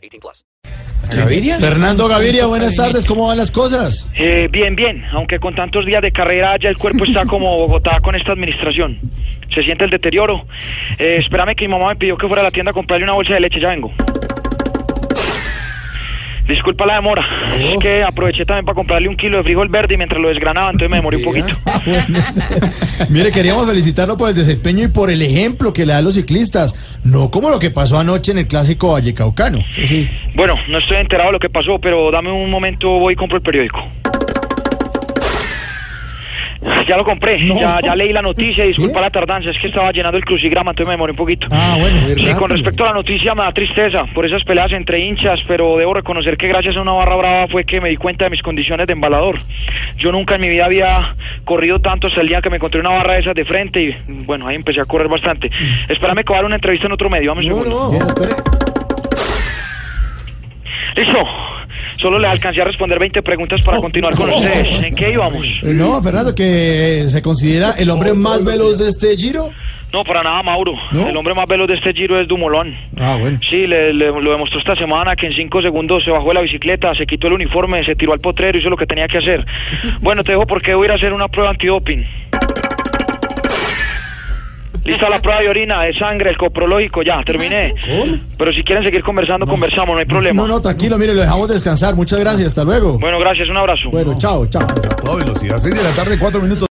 18 plus. Gaviria. Fernando Gaviria, buenas tardes, ¿cómo van las cosas? Eh, bien, bien, aunque con tantos días de carrera ya el cuerpo está como Bogotá con esta administración. Se siente el deterioro. Eh, espérame que mi mamá me pidió que fuera a la tienda a comprarle una bolsa de leche, ya vengo. Disculpa la demora, es que aproveché también para comprarle un kilo de frijol verde y mientras lo desgranaba, entonces me demoré un poquito. Mire, queríamos felicitarlo por el desempeño y por el ejemplo que le da a los ciclistas, no como lo que pasó anoche en el clásico Vallecaucano. Sí. Bueno, no estoy enterado de lo que pasó, pero dame un momento, voy y compro el periódico. Ya lo compré, No. ya, ya leí la noticia disculpa la tardanza, es que estaba llenando el crucigrama, entonces me demoré un poquito. Ah, bueno, Sí, rápido. con respecto a la noticia me da tristeza por esas peleas entre hinchas, pero debo reconocer que gracias a una barra brava fue que me di cuenta de mis condiciones de embalador. Yo nunca en mi vida había corrido tanto hasta el día que me encontré una barra de esas de frente y bueno, ahí empecé a correr bastante. Espérame que a dar una entrevista en otro medio, un No, segundo. no, espere. Listo. Solo le alcancé a responder 20 preguntas para continuar con ustedes. ¿En qué íbamos? Eh, No, Fernando, que se considera el hombre más veloz de este giro. No, para nada, Mauro. ¿No? El hombre más veloz de este giro es Dumolón. Ah, bueno. Sí, le, le- lo demostró esta semana que en cinco segundos se bajó de la bicicleta, se quitó el uniforme, se tiró al potrero, hizo lo que tenía que hacer. Bueno, te dejo porque voy a ir a hacer una prueba antidoping. Lista la prueba de orina, de sangre, el coprológico, ya, terminé. ¿Cómo? Pero si quieren seguir conversando, conversamos, no hay problema. No, no, tranquilo, mire, lo dejamos descansar. Muchas gracias, hasta luego. Bueno, gracias, un abrazo. Bueno, chao, chao. A toda velocidad, 6 de la tarde, 4 minutos.